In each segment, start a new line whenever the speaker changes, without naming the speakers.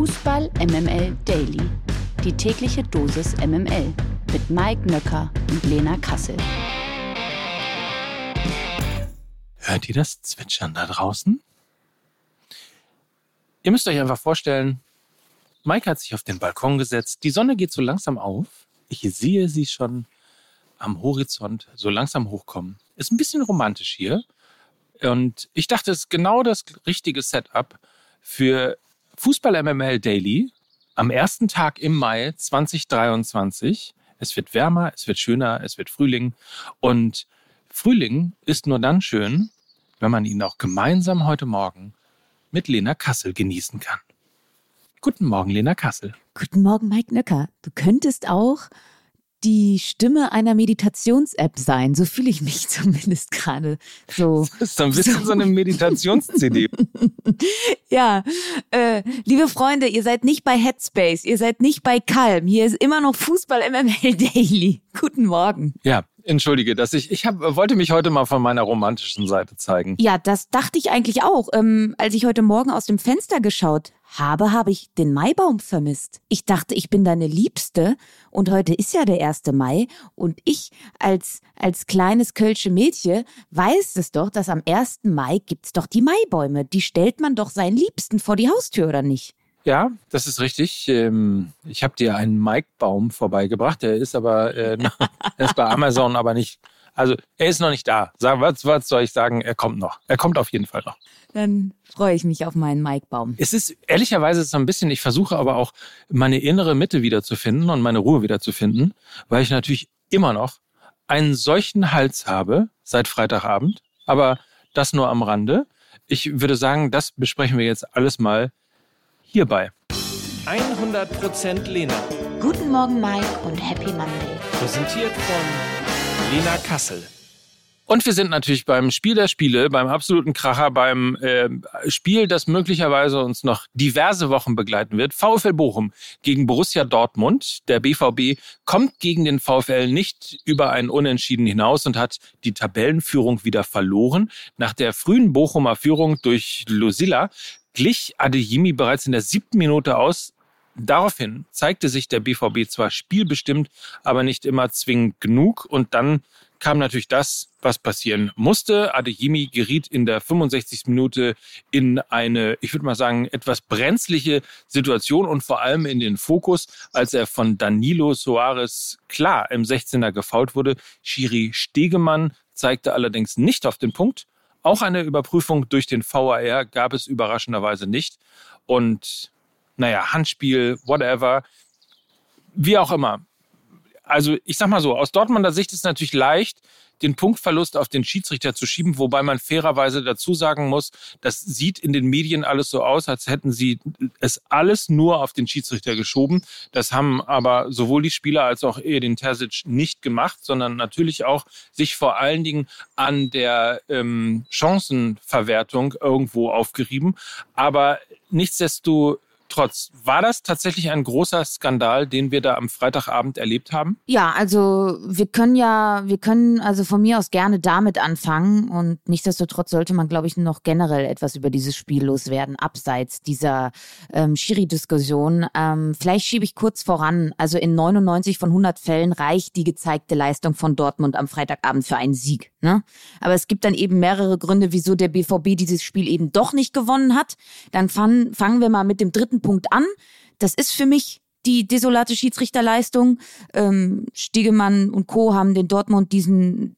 Fußball MML Daily. Die tägliche Dosis MML mit Mike Nöcker und Lena Kassel.
Hört ihr das Zwitschern da draußen? Ihr müsst euch einfach vorstellen, Mike hat sich auf den Balkon gesetzt. Die Sonne geht so langsam auf. Ich sehe sie schon am Horizont so langsam hochkommen. Ist ein bisschen romantisch hier. Und ich dachte, es ist genau das richtige Setup für Fußball MML Daily am ersten Tag im Mai 2023. Es wird wärmer, es wird schöner, es wird Frühling. Und Frühling ist nur dann schön, wenn man ihn auch gemeinsam heute Morgen mit Lena Kassel genießen kann. Guten Morgen, Lena Kassel.
Guten Morgen, Mike Nöcker. Du könntest auch die Stimme einer Meditations-App sein. So fühle ich mich zumindest gerade. So,
das ist ein bisschen so, so eine Meditations-CD.
ja, äh, liebe Freunde, ihr seid nicht bei Headspace, ihr seid nicht bei Calm. Hier ist immer noch Fußball MML Daily. Guten Morgen.
Ja, entschuldige, dass ich ich hab, wollte mich heute mal von meiner romantischen Seite zeigen.
Ja, das dachte ich eigentlich auch, ähm, als ich heute Morgen aus dem Fenster geschaut habe, habe ich den Maibaum vermisst. Ich dachte, ich bin deine Liebste und heute ist ja der 1. Mai und ich als, als kleines Kölsche Mädchen weiß es doch, dass am 1. Mai gibt's doch die Maibäume. Die stellt man doch seinen Liebsten vor die Haustür, oder nicht?
Ja, das ist richtig. Ähm, ich habe dir einen Maikbaum vorbeigebracht. Der ist aber äh, ist bei Amazon, aber nicht. Also er ist noch nicht da. Was, was soll ich sagen? Er kommt noch. Er kommt auf jeden Fall noch.
Dann freue ich mich auf meinen Maikbaum.
Es ist ehrlicherweise so ein bisschen, ich versuche aber auch meine innere Mitte wiederzufinden und meine Ruhe wiederzufinden, weil ich natürlich immer noch einen solchen Hals habe seit Freitagabend, aber das nur am Rande. Ich würde sagen, das besprechen wir jetzt alles mal hierbei.
100% Lena.
Guten Morgen, Mike und Happy Monday.
Präsentiert von Lena Kassel.
Und wir sind natürlich beim Spiel der Spiele, beim absoluten Kracher, beim äh, Spiel, das möglicherweise uns noch diverse Wochen begleiten wird. VfL Bochum gegen Borussia Dortmund. Der BVB kommt gegen den VfL nicht über einen Unentschieden hinaus und hat die Tabellenführung wieder verloren. Nach der frühen Bochumer Führung durch Lucilla glich Adeyemi bereits in der siebten Minute aus. Daraufhin zeigte sich der BVB zwar spielbestimmt, aber nicht immer zwingend genug. Und dann kam natürlich das, was passieren musste. Adeyemi geriet in der 65. Minute in eine, ich würde mal sagen, etwas brenzliche Situation und vor allem in den Fokus, als er von Danilo Soares klar im 16er gefault wurde. Schiri Stegemann zeigte allerdings nicht auf den Punkt. Auch eine Überprüfung durch den VAR gab es überraschenderweise nicht. Und naja, Handspiel, whatever. Wie auch immer also ich sag mal so, aus Dortmunder Sicht ist es natürlich leicht, den Punktverlust auf den Schiedsrichter zu schieben, wobei man fairerweise dazu sagen muss, das sieht in den Medien alles so aus, als hätten sie es alles nur auf den Schiedsrichter geschoben. Das haben aber sowohl die Spieler als auch Edin Terzic nicht gemacht, sondern natürlich auch sich vor allen Dingen an der ähm, Chancenverwertung irgendwo aufgerieben. Aber nichtsdestotrotz Trotz, war das tatsächlich ein großer Skandal, den wir da am Freitagabend erlebt haben?
Ja, also wir können ja, wir können also von mir aus gerne damit anfangen und nichtsdestotrotz sollte man, glaube ich, noch generell etwas über dieses Spiel loswerden, abseits dieser ähm, Schiri-Diskussion. Ähm, vielleicht schiebe ich kurz voran, also in 99 von 100 Fällen reicht die gezeigte Leistung von Dortmund am Freitagabend für einen Sieg. Ne? Aber es gibt dann eben mehrere Gründe, wieso der BVB dieses Spiel eben doch nicht gewonnen hat. Dann fangen wir mal mit dem dritten Punkt an. Das ist für mich die desolate Schiedsrichterleistung. Ähm, Stegemann und Co. haben den Dortmund diesen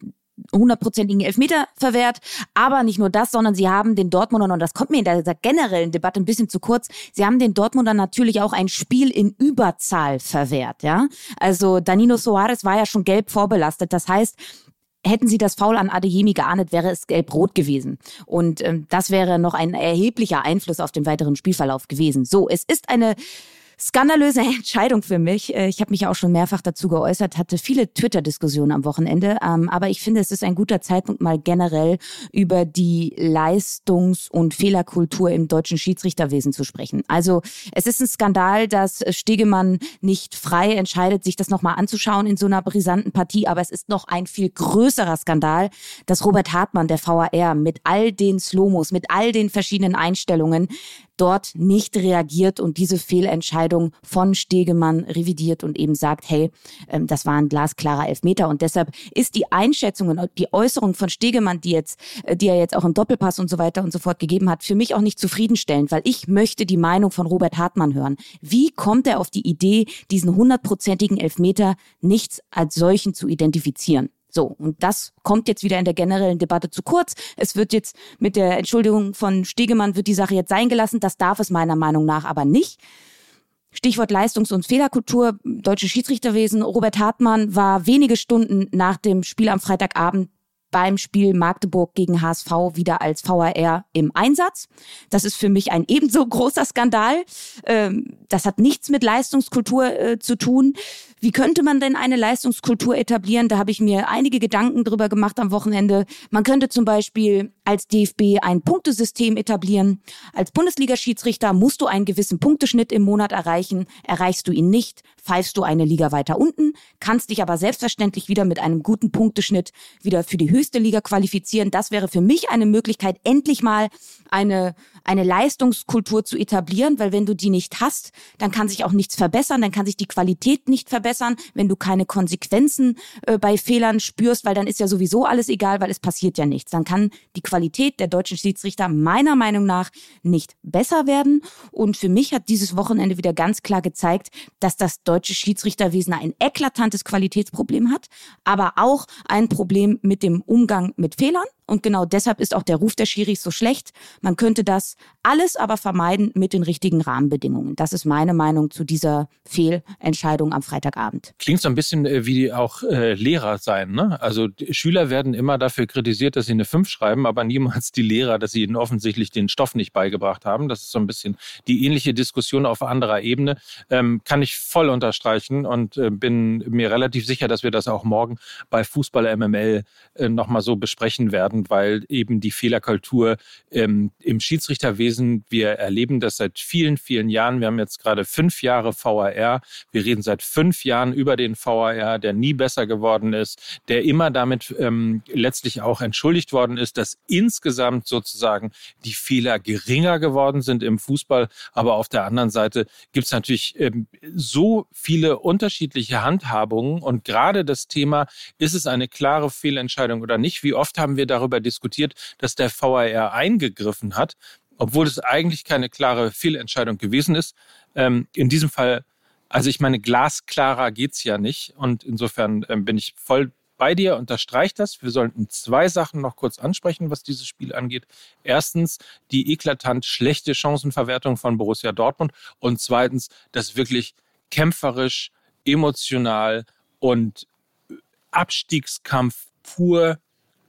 hundertprozentigen Elfmeter verwehrt. Aber nicht nur das, sondern sie haben den Dortmundern, und das kommt mir in dieser generellen Debatte ein bisschen zu kurz, sie haben den Dortmundern natürlich auch ein Spiel in Überzahl verwehrt. Ja, Also Danilo Soares war ja schon gelb vorbelastet. Das heißt, Hätten sie das Foul an Adeyemi geahndet, wäre es gelb-rot gewesen. Und ähm, das wäre noch ein erheblicher Einfluss auf den weiteren Spielverlauf gewesen. So, es ist eine skandalöse Entscheidung für mich. Äh, ich habe mich auch schon mehrfach dazu geäußert, hatte viele Twitter-Diskussionen am Wochenende. Ähm, aber ich finde, es ist ein guter Zeitpunkt, mal generell über die Leistungs- und Fehlerkultur im deutschen Schiedsrichterwesen zu sprechen. Also es ist ein Skandal, dass Stegemann nicht frei entscheidet, sich das nochmal anzuschauen in so einer brisanten Partie. Aber es ist noch ein viel größerer Skandal, dass Robert Hartmann, der VAR, mit all den Slomos, mit all den verschiedenen Einstellungen dort nicht reagiert und diese Fehlentscheidung von Stegemann revidiert und eben sagt, hey, ähm, das war ein glasklarer Elfmeter und deshalb ist die Einschätzung und die Äußerung von Stegemann, die jetzt, äh, die er jetzt auch im Doppelpass und so weiter und so fort gegeben hat, für mich auch nicht zufriedenstellend, weil ich möchte die Meinung von Robert Hartmann hören. Wie kommt er auf die Idee, diesen hundertprozentigen Elfmeter nichts als solchen zu identifizieren? So, und das kommt jetzt wieder in der generellen Debatte zu kurz. Es wird jetzt mit der Entschuldigung von Stegemann wird die Sache jetzt sein gelassen. Das darf es meiner Meinung nach aber nicht. Stichwort Leistungs- und Fehlerkultur, deutsche Schiedsrichterwesen. Robert Hartmann war wenige Stunden nach dem Spiel am Freitagabend beim Spiel Magdeburg gegen HSV wieder als VAR im Einsatz. Das ist für mich ein ebenso großer Skandal. Ähm, das hat nichts mit Leistungskultur äh, zu tun. Wie könnte man denn eine Leistungskultur etablieren? Da habe ich mir einige Gedanken drüber gemacht am Wochenende. Man könnte zum Beispiel als DFB ein Punktesystem etablieren. Als Bundesliga-Schiedsrichter musst du einen gewissen Punkteschnitt im Monat erreichen. Erreichst du ihn nicht, pfeifst du eine Liga weiter unten, kannst dich aber selbstverständlich wieder mit einem guten Punkteschnitt wieder für die höchste Liga qualifizieren. Das wäre für mich eine Möglichkeit, endlich mal eine, eine Leistungskultur zu etablieren, weil wenn du die nicht hast, dann kann sich auch nichts verbessern, dann kann sich die Qualität nicht verbessern, wenn du keine Konsequenzen äh, bei Fehlern spürst, weil dann ist ja sowieso alles egal, weil es passiert ja nichts. Dann kann die Qualität der deutschen Schiedsrichter meiner Meinung nach nicht besser werden. Und für mich hat dieses Wochenende wieder ganz klar gezeigt, dass das deutsche Schiedsrichterwesen ein eklatantes Qualitätsproblem hat, aber auch ein Problem mit dem Umgang mit Fehlern. Und genau deshalb ist auch der Ruf der Schiris so schlecht. Man könnte das alles aber vermeiden mit den richtigen Rahmenbedingungen. Das ist meine Meinung zu dieser Fehlentscheidung am Freitagabend.
Klingt so ein bisschen äh, wie auch äh, Lehrer sein. Ne? Also Schüler werden immer dafür kritisiert, dass sie eine 5 schreiben, aber niemals die Lehrer, dass sie ihnen offensichtlich den Stoff nicht beigebracht haben. Das ist so ein bisschen die ähnliche Diskussion auf anderer Ebene. Ähm, kann ich voll unterstreichen und äh, bin mir relativ sicher, dass wir das auch morgen bei Fußball MML äh, nochmal so besprechen werden weil eben die Fehlerkultur ähm, im Schiedsrichterwesen, wir erleben das seit vielen, vielen Jahren. Wir haben jetzt gerade fünf Jahre VAR. Wir reden seit fünf Jahren über den VAR, der nie besser geworden ist, der immer damit ähm, letztlich auch entschuldigt worden ist, dass insgesamt sozusagen die Fehler geringer geworden sind im Fußball. Aber auf der anderen Seite gibt es natürlich ähm, so viele unterschiedliche Handhabungen und gerade das Thema, ist es eine klare Fehlentscheidung oder nicht? Wie oft haben wir darüber darüber diskutiert, dass der VAR eingegriffen hat, obwohl es eigentlich keine klare Fehlentscheidung gewesen ist. Ähm, in diesem Fall, also ich meine, glasklarer geht's ja nicht. Und insofern ähm, bin ich voll bei dir, unterstreicht das. Wir sollten zwei Sachen noch kurz ansprechen, was dieses Spiel angeht. Erstens die eklatant schlechte Chancenverwertung von Borussia Dortmund und zweitens das wirklich kämpferisch, emotional und Abstiegskampf pur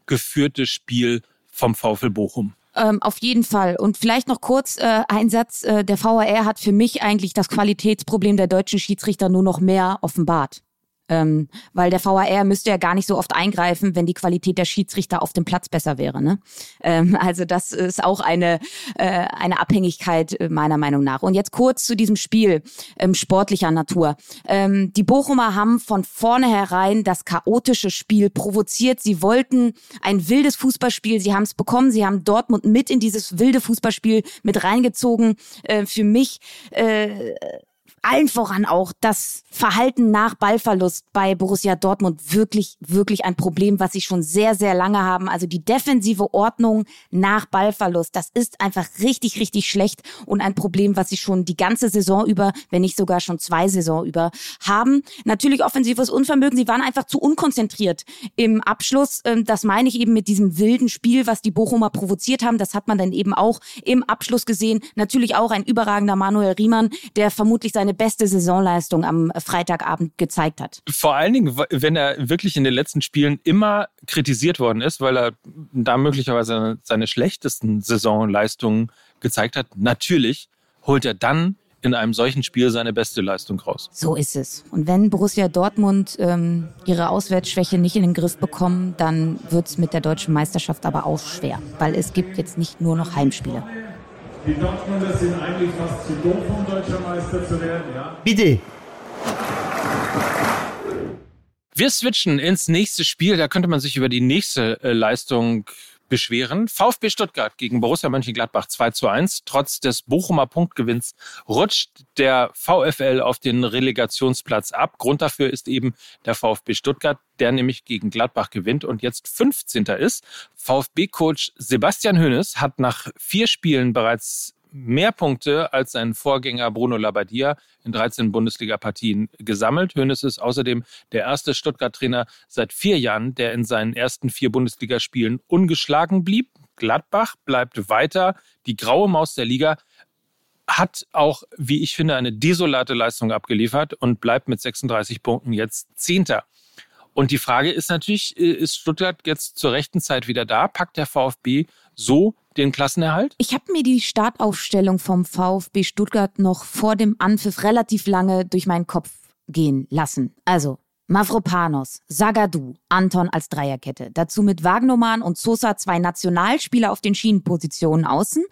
geführte Spiel vom VfL Bochum.
Ähm, auf jeden Fall. Und vielleicht noch kurz äh, ein Satz. Äh, der VAR hat für mich eigentlich das Qualitätsproblem der deutschen Schiedsrichter nur noch mehr offenbart. Ähm, weil der VAR müsste ja gar nicht so oft eingreifen, wenn die Qualität der Schiedsrichter auf dem Platz besser wäre. Ne? Ähm, also das ist auch eine, äh, eine Abhängigkeit äh, meiner Meinung nach. Und jetzt kurz zu diesem Spiel ähm, sportlicher Natur. Ähm, die Bochumer haben von vornherein das chaotische Spiel provoziert. Sie wollten ein wildes Fußballspiel. Sie haben es bekommen. Sie haben Dortmund mit in dieses wilde Fußballspiel mit reingezogen. Äh, für mich äh, allen voran auch das Verhalten nach Ballverlust bei Borussia Dortmund wirklich, wirklich ein Problem, was sie schon sehr, sehr lange haben. Also die defensive Ordnung nach Ballverlust, das ist einfach richtig, richtig schlecht und ein Problem, was sie schon die ganze Saison über, wenn nicht sogar schon zwei Saison über haben. Natürlich offensives Unvermögen, sie waren einfach zu unkonzentriert im Abschluss. Ähm, das meine ich eben mit diesem wilden Spiel, was die Bochumer provoziert haben. Das hat man dann eben auch im Abschluss gesehen. Natürlich auch ein überragender Manuel Riemann, der vermutlich seine seine beste Saisonleistung am Freitagabend gezeigt hat.
Vor allen Dingen, wenn er wirklich in den letzten Spielen immer kritisiert worden ist, weil er da möglicherweise seine schlechtesten Saisonleistungen gezeigt hat. Natürlich holt er dann in einem solchen Spiel seine beste Leistung raus.
So ist es. Und wenn Borussia Dortmund ähm, ihre Auswärtsschwäche nicht in den Griff bekommen, dann wird es mit der deutschen Meisterschaft aber auch schwer, weil es gibt jetzt nicht nur noch Heimspiele. Die Dortmunder sind eigentlich fast zu dumm, um deutscher Meister
zu werden, ja? Bitte. Wir switchen ins nächste Spiel. Da könnte man sich über die nächste äh, Leistung beschweren. VfB Stuttgart gegen Borussia Mönchengladbach 2 zu 1. Trotz des Bochumer Punktgewinns rutscht der VfL auf den Relegationsplatz ab. Grund dafür ist eben der VfB Stuttgart, der nämlich gegen Gladbach gewinnt und jetzt 15. ist. VfB-Coach Sebastian Hönes hat nach vier Spielen bereits mehr Punkte als sein Vorgänger Bruno Labbadia in 13 Bundesliga-Partien gesammelt. Hönes ist außerdem der erste Stuttgart-Trainer seit vier Jahren, der in seinen ersten vier Bundesligaspielen ungeschlagen blieb. Gladbach bleibt weiter die graue Maus der Liga, hat auch, wie ich finde, eine desolate Leistung abgeliefert und bleibt mit 36 Punkten jetzt Zehnter. Und die Frage ist natürlich, äh, ist Stuttgart jetzt zur rechten Zeit wieder da? Packt der VfB so den Klassenerhalt?
Ich habe mir die Startaufstellung vom VfB Stuttgart noch vor dem Anpfiff relativ lange durch meinen Kopf gehen lassen. Also Mavropanos, Sagadu, Anton als Dreierkette. Dazu mit Wagnoman und Sosa zwei Nationalspieler auf den Schienenpositionen außen.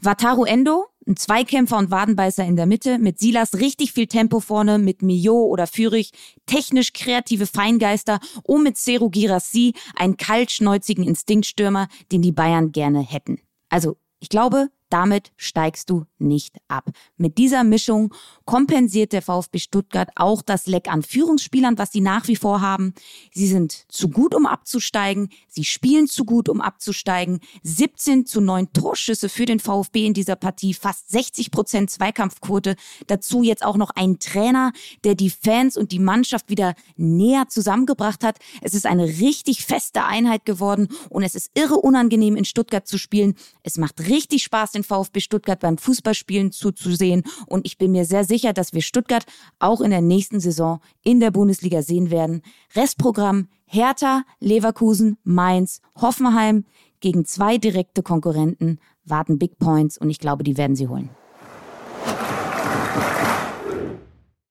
Wataru Endo, ein Zweikämpfer und Wadenbeißer in der Mitte, mit Silas richtig viel Tempo vorne, mit Mio oder Fürich, technisch kreative Feingeister und mit Seru Girassi, einen kaltschnäuzigen Instinktstürmer, den die Bayern gerne hätten. Also, ich glaube, damit steigst du nicht ab. Mit dieser Mischung kompensiert der VfB Stuttgart auch das Leck an Führungsspielern, was sie nach wie vor haben. Sie sind zu gut, um abzusteigen. Sie spielen zu gut, um abzusteigen. 17 zu 9 Torschüsse für den VfB in dieser Partie, fast 60 Prozent Zweikampfquote. Dazu jetzt auch noch ein Trainer, der die Fans und die Mannschaft wieder näher zusammengebracht hat. Es ist eine richtig feste Einheit geworden und es ist irre unangenehm in Stuttgart zu spielen. Es macht richtig Spaß, den VfB Stuttgart beim Fußballspielen zuzusehen. Und ich bin mir sehr sicher, dass wir Stuttgart auch in der nächsten Saison in der Bundesliga sehen werden. Restprogramm Hertha, Leverkusen, Mainz, Hoffenheim gegen zwei direkte Konkurrenten warten Big Points und ich glaube, die werden sie holen.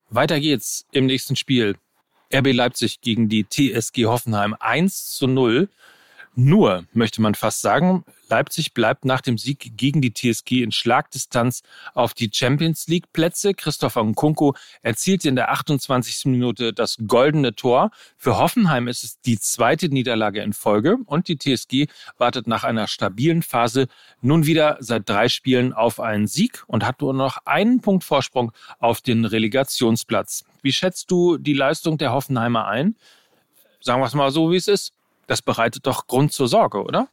Weiter geht's im nächsten Spiel. RB Leipzig gegen die TSG Hoffenheim 1 zu 0. Nur, möchte man fast sagen, Leipzig bleibt nach dem Sieg gegen die TSG in Schlagdistanz auf die Champions League Plätze. Christopher Nkunku erzielte in der 28. Minute das goldene Tor. Für Hoffenheim ist es die zweite Niederlage in Folge und die TSG wartet nach einer stabilen Phase nun wieder seit drei Spielen auf einen Sieg und hat nur noch einen Punkt Vorsprung auf den Relegationsplatz. Wie schätzt du die Leistung der Hoffenheimer ein? Sagen wir es mal so, wie es ist. Das bereitet doch Grund zur Sorge, oder?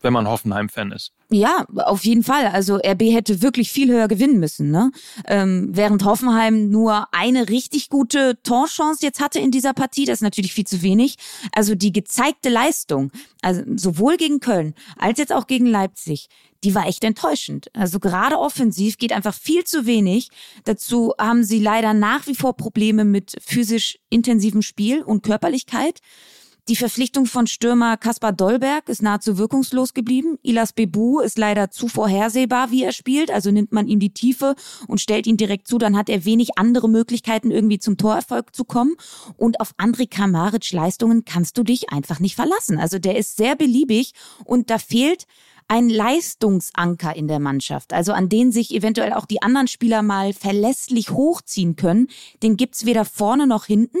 Wenn man Hoffenheim-Fan ist.
Ja, auf jeden Fall. Also RB hätte wirklich viel höher gewinnen müssen. Ne? Ähm, während Hoffenheim nur eine richtig gute Torchance jetzt hatte in dieser Partie, das ist natürlich viel zu wenig. Also die gezeigte Leistung, also sowohl gegen Köln als jetzt auch gegen Leipzig, die war echt enttäuschend. Also gerade offensiv geht einfach viel zu wenig. Dazu haben sie leider nach wie vor Probleme mit physisch intensivem Spiel und Körperlichkeit. Die Verpflichtung von Stürmer Kaspar Dollberg ist nahezu wirkungslos geblieben. Ilas Bebu ist leider zu vorhersehbar, wie er spielt. Also nimmt man ihm die Tiefe und stellt ihn direkt zu, dann hat er wenig andere Möglichkeiten, irgendwie zum Torerfolg zu kommen. Und auf André Kramaric Leistungen kannst du dich einfach nicht verlassen. Also der ist sehr beliebig und da fehlt ein Leistungsanker in der Mannschaft, also an den sich eventuell auch die anderen Spieler mal verlässlich hochziehen können. Den gibt's weder vorne noch hinten.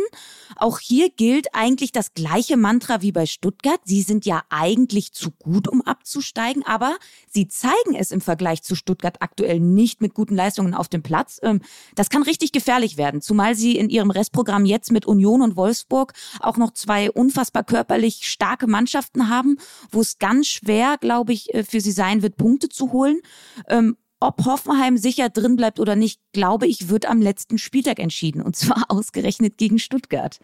Auch hier gilt eigentlich das gleiche Mantra wie bei Stuttgart. Sie sind ja eigentlich zu gut, um abzusteigen, aber sie zeigen es im Vergleich zu Stuttgart aktuell nicht mit guten Leistungen auf dem Platz. Ähm, das kann richtig gefährlich werden, zumal sie in ihrem Restprogramm jetzt mit Union und Wolfsburg auch noch zwei unfassbar körperlich starke Mannschaften haben, wo es ganz schwer, glaube ich, für sie sein wird, Punkte zu holen. Ähm, ob Hoffenheim sicher drin bleibt oder nicht, glaube ich, wird am letzten Spieltag entschieden. Und zwar ausgerechnet gegen Stuttgart.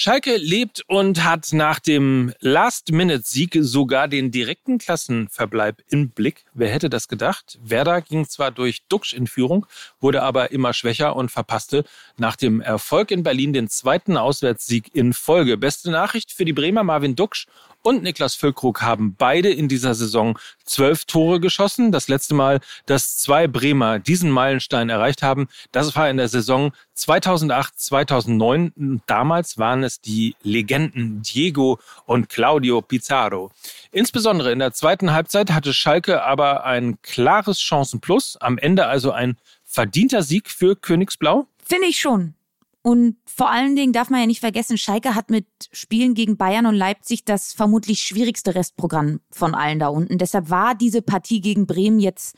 Schalke lebt und hat nach dem Last-Minute-Sieg sogar den direkten Klassenverbleib im Blick. Wer hätte das gedacht? Werder ging zwar durch Duxch in Führung, wurde aber immer schwächer und verpasste nach dem Erfolg in Berlin den zweiten Auswärtssieg in Folge. Beste Nachricht für die Bremer Marvin Duxch und Niklas Füllkrug haben beide in dieser Saison zwölf Tore geschossen. Das letzte Mal, dass zwei Bremer diesen Meilenstein erreicht haben, das war in der Saison 2008, 2009. Damals waren es die Legenden Diego und Claudio Pizarro. Insbesondere in der zweiten Halbzeit hatte Schalke aber ein klares Chancenplus. Am Ende also ein verdienter Sieg für Königsblau?
Finde ich schon. Und vor allen Dingen darf man ja nicht vergessen, Schalke hat mit Spielen gegen Bayern und Leipzig das vermutlich schwierigste Restprogramm von allen da unten. Deshalb war diese Partie gegen Bremen jetzt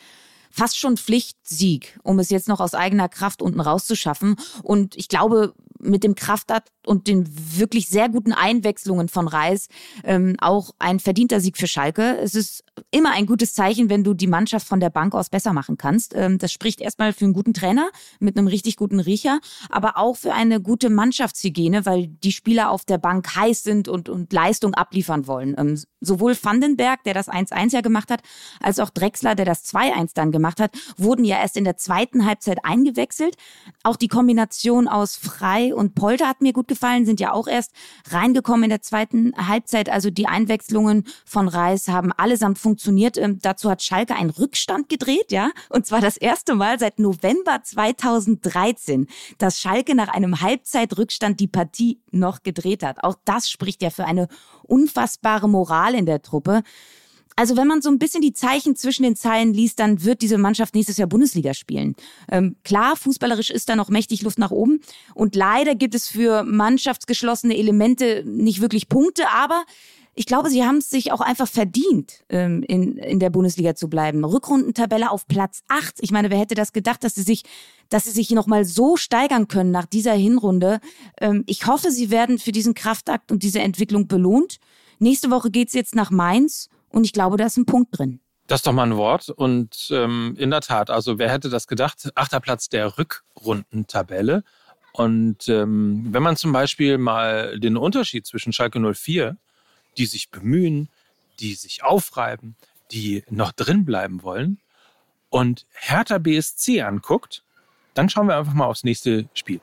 fast schon Pflichtsieg, um es jetzt noch aus eigener Kraft unten rauszuschaffen. Und ich glaube, mit dem Kraftakt und den wirklich sehr guten Einwechslungen von Reis ähm, auch ein verdienter Sieg für Schalke. Es ist immer ein gutes Zeichen, wenn du die Mannschaft von der Bank aus besser machen kannst. Ähm, das spricht erstmal für einen guten Trainer mit einem richtig guten Riecher, aber auch für eine gute Mannschaftshygiene, weil die Spieler auf der Bank heiß sind und, und Leistung abliefern wollen. Ähm, sowohl Vandenberg, der das 1-1 ja gemacht hat, als auch Drexler, der das 2-1 dann gemacht hat, wurden ja erst in der zweiten Halbzeit eingewechselt. Auch die Kombination aus Frei und Polter hat mir gut gefallen, sind ja auch erst reingekommen in der zweiten Halbzeit. Also die Einwechslungen von Reis haben allesamt funktioniert. Ähm, dazu hat Schalke einen Rückstand gedreht, ja. Und zwar das erste Mal seit November 2013, dass Schalke nach einem Halbzeitrückstand die Partie noch gedreht hat. Auch das spricht ja für eine unfassbare Moral in der Truppe. Also wenn man so ein bisschen die Zeichen zwischen den Zeilen liest, dann wird diese Mannschaft nächstes Jahr Bundesliga spielen. Ähm, klar, fußballerisch ist da noch mächtig Luft nach oben. Und leider gibt es für mannschaftsgeschlossene Elemente nicht wirklich Punkte, aber ich glaube, sie haben es sich auch einfach verdient, ähm, in, in der Bundesliga zu bleiben. Rückrundentabelle auf Platz 8. Ich meine, wer hätte das gedacht, dass sie sich, dass sie sich nochmal so steigern können nach dieser Hinrunde? Ähm, ich hoffe, sie werden für diesen Kraftakt und diese Entwicklung belohnt. Nächste Woche geht's jetzt nach Mainz und ich glaube, da ist ein Punkt drin.
Das ist doch mal ein Wort. Und ähm, in der Tat, also wer hätte das gedacht? Achter Platz der Rückrundentabelle. Und ähm, wenn man zum Beispiel mal den Unterschied zwischen Schalke 04, die sich bemühen, die sich aufreiben, die noch drin bleiben wollen, und Hertha BSC anguckt, dann schauen wir einfach mal aufs nächste Spiel.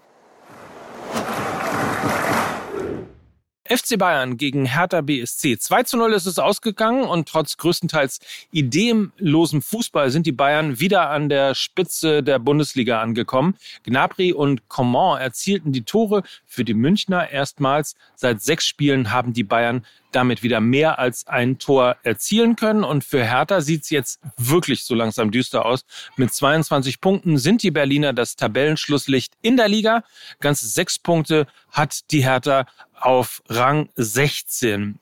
FC Bayern gegen Hertha BSC. 2 zu 0 ist es ausgegangen und trotz größtenteils ideenlosem Fußball sind die Bayern wieder an der Spitze der Bundesliga angekommen. Gnabry und Coman erzielten die Tore für die Münchner erstmals. Seit sechs Spielen haben die Bayern damit wieder mehr als ein Tor erzielen können. Und für Hertha sieht es jetzt wirklich so langsam düster aus. Mit 22 Punkten sind die Berliner das Tabellenschlusslicht in der Liga. Ganze sechs Punkte hat die Hertha auf Rang 16.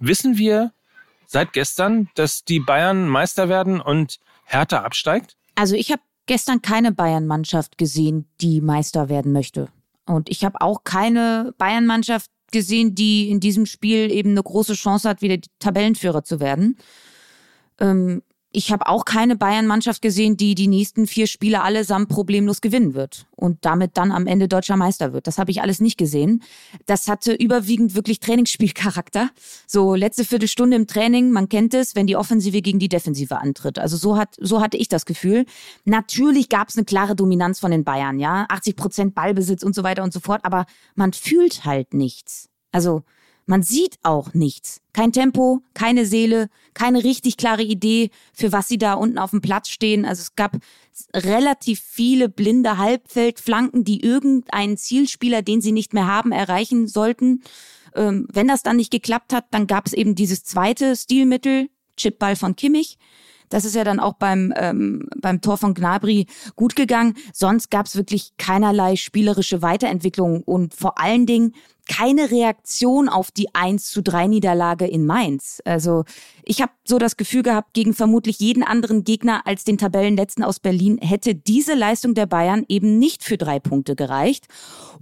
Wissen wir seit gestern, dass die Bayern Meister werden und Hertha absteigt?
Also ich habe gestern keine Bayern-Mannschaft gesehen, die Meister werden möchte. Und ich habe auch keine Bayern-Mannschaft gesehen, die in diesem Spiel eben eine große Chance hat, wieder Tabellenführer zu werden. Ähm, ich habe auch keine Bayern-Mannschaft gesehen, die die nächsten vier Spiele allesamt problemlos gewinnen wird und damit dann am Ende deutscher Meister wird. Das habe ich alles nicht gesehen. Das hatte überwiegend wirklich Trainingsspielcharakter. So letzte Viertelstunde im Training, man kennt es, wenn die Offensive gegen die Defensive antritt. Also so hat so hatte ich das Gefühl. Natürlich gab es eine klare Dominanz von den Bayern, ja, 80 Prozent Ballbesitz und so weiter und so fort. Aber man fühlt halt nichts. Also man sieht auch nichts. Kein Tempo, keine Seele, keine richtig klare Idee, für was sie da unten auf dem Platz stehen. Also es gab relativ viele blinde Halbfeldflanken, die irgendeinen Zielspieler, den sie nicht mehr haben, erreichen sollten. Ähm, wenn das dann nicht geklappt hat, dann gab es eben dieses zweite Stilmittel, Chipball von Kimmich. Das ist ja dann auch beim, ähm, beim Tor von Gnabry gut gegangen. Sonst gab es wirklich keinerlei spielerische Weiterentwicklung und vor allen Dingen keine Reaktion auf die 1 zu 3 Niederlage in Mainz. Also ich habe so das Gefühl gehabt, gegen vermutlich jeden anderen Gegner als den Tabellenletzten aus Berlin hätte diese Leistung der Bayern eben nicht für drei Punkte gereicht.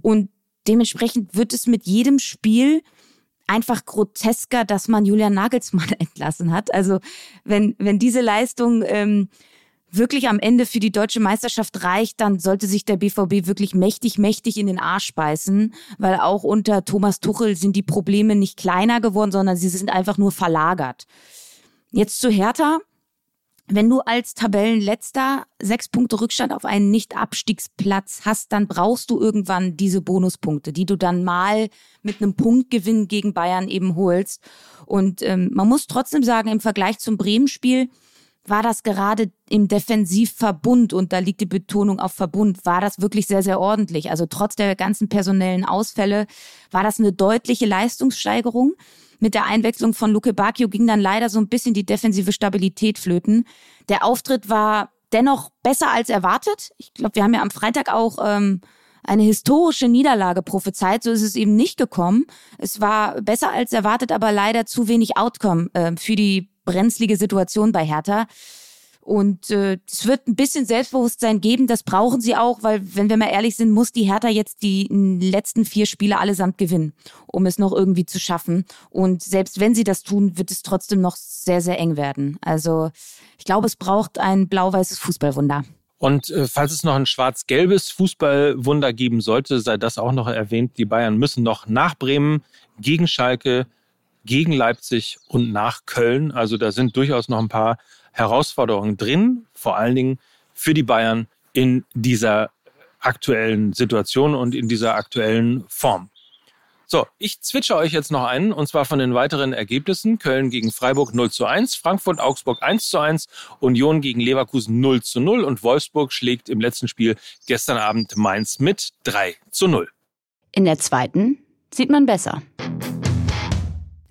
Und dementsprechend wird es mit jedem Spiel einfach grotesker, dass man Julian Nagelsmann entlassen hat. Also wenn, wenn diese Leistung ähm, wirklich am Ende für die deutsche Meisterschaft reicht, dann sollte sich der BVB wirklich mächtig, mächtig in den Arsch beißen, weil auch unter Thomas Tuchel sind die Probleme nicht kleiner geworden, sondern sie sind einfach nur verlagert. Jetzt zu Hertha. Wenn du als Tabellenletzter sechs Punkte Rückstand auf einen Nicht-Abstiegsplatz hast, dann brauchst du irgendwann diese Bonuspunkte, die du dann mal mit einem Punktgewinn gegen Bayern eben holst. Und ähm, man muss trotzdem sagen, im Vergleich zum Bremen-Spiel, war das gerade im Defensivverbund, und da liegt die Betonung auf Verbund, war das wirklich sehr, sehr ordentlich. Also trotz der ganzen personellen Ausfälle war das eine deutliche Leistungssteigerung. Mit der Einwechslung von Luke Bacchio ging dann leider so ein bisschen die defensive Stabilität flöten. Der Auftritt war dennoch besser als erwartet. Ich glaube, wir haben ja am Freitag auch ähm, eine historische Niederlage prophezeit. So ist es eben nicht gekommen. Es war besser als erwartet, aber leider zu wenig Outcome äh, für die brenzlige Situation bei Hertha. Und äh, es wird ein bisschen Selbstbewusstsein geben, das brauchen sie auch, weil, wenn wir mal ehrlich sind, muss die Hertha jetzt die letzten vier Spiele allesamt gewinnen, um es noch irgendwie zu schaffen. Und selbst wenn sie das tun, wird es trotzdem noch sehr, sehr eng werden. Also ich glaube, es braucht ein blau-weißes Fußballwunder.
Und äh, falls es noch ein schwarz-gelbes Fußballwunder geben sollte, sei das auch noch erwähnt. Die Bayern müssen noch nach Bremen, gegen Schalke, gegen Leipzig und nach Köln. Also da sind durchaus noch ein paar Herausforderungen drin, vor allen Dingen für die Bayern in dieser aktuellen Situation und in dieser aktuellen Form. So, ich zwitsche euch jetzt noch einen, und zwar von den weiteren Ergebnissen. Köln gegen Freiburg 0 zu 1, Frankfurt, Augsburg 1 zu 1, Union gegen Leverkusen 0 zu 0 und Wolfsburg schlägt im letzten Spiel gestern Abend Mainz mit 3 zu 0.
In der zweiten sieht man besser.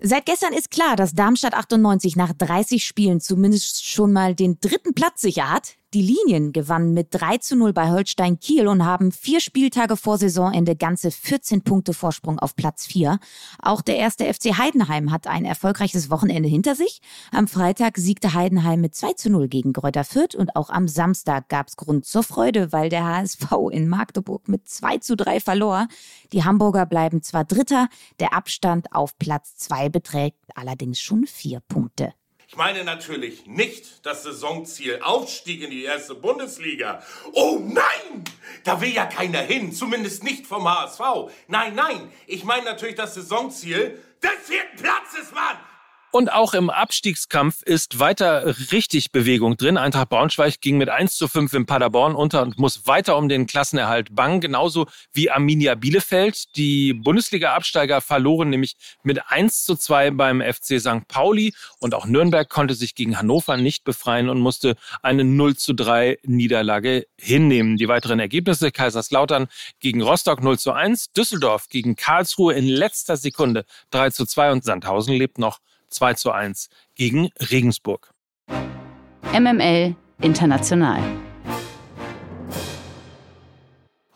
Seit gestern ist klar, dass Darmstadt 98 nach 30 Spielen zumindest schon mal den dritten Platz sicher hat. Die Linien gewannen mit 3 zu 0 bei Holstein Kiel und haben vier Spieltage vor Saisonende ganze 14 Punkte Vorsprung auf Platz 4. Auch der erste FC Heidenheim hat ein erfolgreiches Wochenende hinter sich. Am Freitag siegte Heidenheim mit 2 zu 0 gegen Gräuter Fürth und auch am Samstag gab es Grund zur Freude, weil der HSV in Magdeburg mit 2 zu 3 verlor. Die Hamburger bleiben zwar Dritter, der Abstand auf Platz 2 beträgt allerdings schon vier Punkte.
Ich meine natürlich nicht das Saisonziel Aufstieg in die erste Bundesliga. Oh nein! Da will ja keiner hin, zumindest nicht vom HSV. Nein, nein, ich meine natürlich das Saisonziel des vierten Platzes, Mann!
Und auch im Abstiegskampf ist weiter richtig Bewegung drin. Eintracht Braunschweig ging mit 1 zu 5 in Paderborn unter und muss weiter um den Klassenerhalt bangen. Genauso wie Arminia Bielefeld. Die Bundesliga-Absteiger verloren nämlich mit 1 zu 2 beim FC St. Pauli. Und auch Nürnberg konnte sich gegen Hannover nicht befreien und musste eine 0 zu 3 Niederlage hinnehmen. Die weiteren Ergebnisse Kaiserslautern gegen Rostock 0 zu 1, Düsseldorf gegen Karlsruhe in letzter Sekunde 3 zu 2 und Sandhausen lebt noch 2 zu 1 gegen Regensburg.
MML International.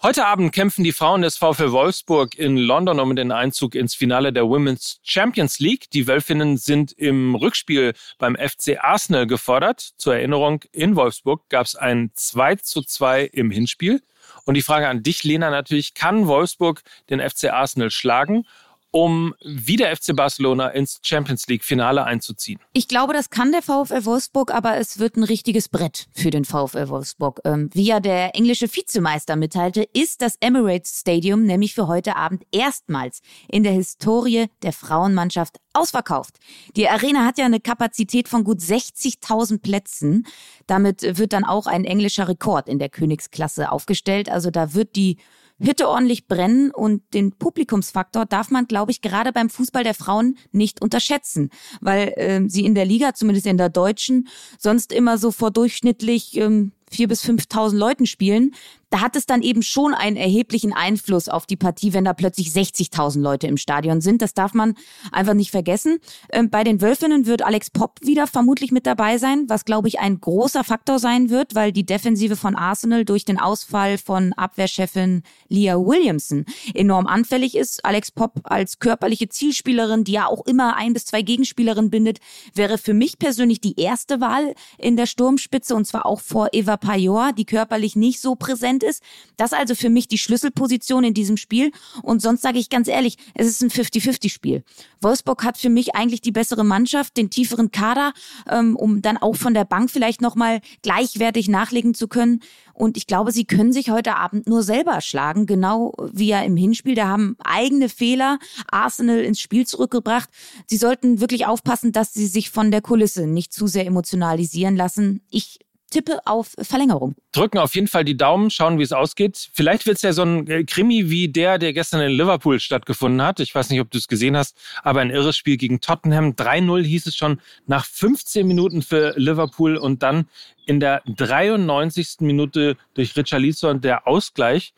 Heute Abend kämpfen die Frauen des VfL Wolfsburg in London um den Einzug ins Finale der Women's Champions League. Die Wölfinnen sind im Rückspiel beim FC Arsenal gefordert. Zur Erinnerung, in Wolfsburg gab es ein 2 zu 2 im Hinspiel. Und die Frage an dich, Lena, natürlich, kann Wolfsburg den FC Arsenal schlagen? Um wie der FC Barcelona ins Champions League-Finale einzuziehen.
Ich glaube, das kann der VfL Wolfsburg, aber es wird ein richtiges Brett für den VfL Wolfsburg. Ähm, wie ja der englische Vizemeister mitteilte, ist das Emirates Stadium nämlich für heute Abend erstmals in der Historie der Frauenmannschaft ausverkauft. Die Arena hat ja eine Kapazität von gut 60.000 Plätzen. Damit wird dann auch ein englischer Rekord in der Königsklasse aufgestellt. Also da wird die Hütte ordentlich brennen und den Publikumsfaktor darf man, glaube ich, gerade beim Fußball der Frauen nicht unterschätzen, weil äh, sie in der Liga, zumindest in der deutschen, sonst immer so vor durchschnittlich ähm, vier bis 5.000 Leuten spielen da hat es dann eben schon einen erheblichen Einfluss auf die Partie, wenn da plötzlich 60.000 Leute im Stadion sind. Das darf man einfach nicht vergessen. Ähm, bei den Wölfinnen wird Alex Popp wieder vermutlich mit dabei sein, was glaube ich ein großer Faktor sein wird, weil die Defensive von Arsenal durch den Ausfall von Abwehrchefin Leah Williamson enorm anfällig ist. Alex Popp als körperliche Zielspielerin, die ja auch immer ein bis zwei Gegenspielerinnen bindet, wäre für mich persönlich die erste Wahl in der Sturmspitze und zwar auch vor Eva Pajor, die körperlich nicht so präsent ist. Das ist also für mich die Schlüsselposition in diesem Spiel. Und sonst sage ich ganz ehrlich, es ist ein 50-50-Spiel. Wolfsburg hat für mich eigentlich die bessere Mannschaft, den tieferen Kader, ähm, um dann auch von der Bank vielleicht nochmal gleichwertig nachlegen zu können. Und ich glaube, sie können sich heute Abend nur selber schlagen, genau wie ja im Hinspiel. Da haben eigene Fehler Arsenal ins Spiel zurückgebracht. Sie sollten wirklich aufpassen, dass sie sich von der Kulisse nicht zu sehr emotionalisieren lassen. Ich tippe auf Verlängerung.
Drücken auf jeden Fall die Daumen, schauen, wie es ausgeht. Vielleicht wird es ja so ein äh, Krimi wie der, der gestern in Liverpool stattgefunden hat. Ich weiß nicht, ob du es gesehen hast, aber ein irres Spiel gegen Tottenham. 3-0 hieß es schon nach 15 Minuten für Liverpool und dann in der 93. Minute durch Richarlison der Ausgleich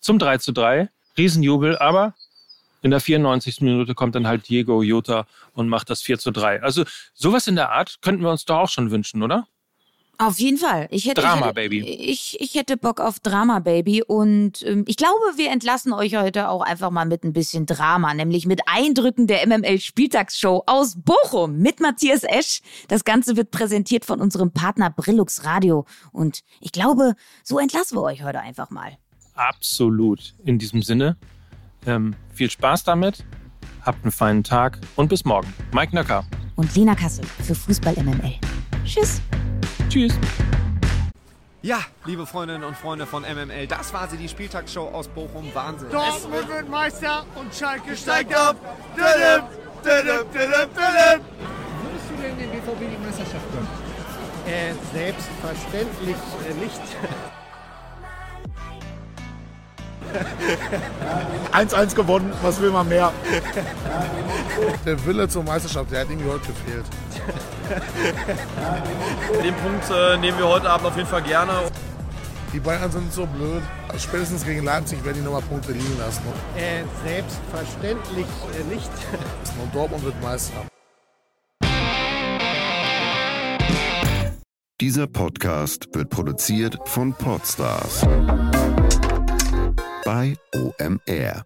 zum 3 3. Riesenjubel, aber in der 94. Minute kommt dann halt Diego Jota und macht das 4 3. Also sowas in der Art könnten wir uns doch auch schon wünschen, oder?
Auf jeden Fall. Ich hätte,
Drama,
ich hätte,
Baby.
Ich, ich hätte Bock auf Drama, Baby. Und ähm, ich glaube, wir entlassen euch heute auch einfach mal mit ein bisschen Drama, nämlich mit Eindrücken der MML-Spieltagsshow aus Bochum mit Matthias Esch. Das Ganze wird präsentiert von unserem Partner Brillux Radio. Und ich glaube, so entlassen wir euch heute einfach mal.
Absolut. In diesem Sinne, ähm, viel Spaß damit, habt einen feinen Tag und bis morgen. Mike Nöcker.
Und Lena Kassel für Fußball MML. Tschüss.
Tschüss.
Ja, liebe Freundinnen und Freunde von MML, das war sie, die Spieltagsshow aus Bochum. Wahnsinn.
Dortmund wird Meister und Schalke steigt ab. Dödem, dödem, dödem, dödem.
Würdest du denn den BVB die Meisterschaft gönnen?
Äh, selbstverständlich äh, nicht. 1-1 gewonnen, was will man mehr? Der Wille zur Meisterschaft, der hat irgendwie heute gefehlt.
Den Punkt äh, nehmen wir heute Abend auf jeden Fall gerne.
Die Bayern sind so blöd. Spätestens gegen Leipzig werden die nochmal Punkte liegen lassen.
Äh, selbstverständlich äh, nicht.
Und Dortmund wird Meister.
Dieser Podcast wird produziert von Podstars bei OMR.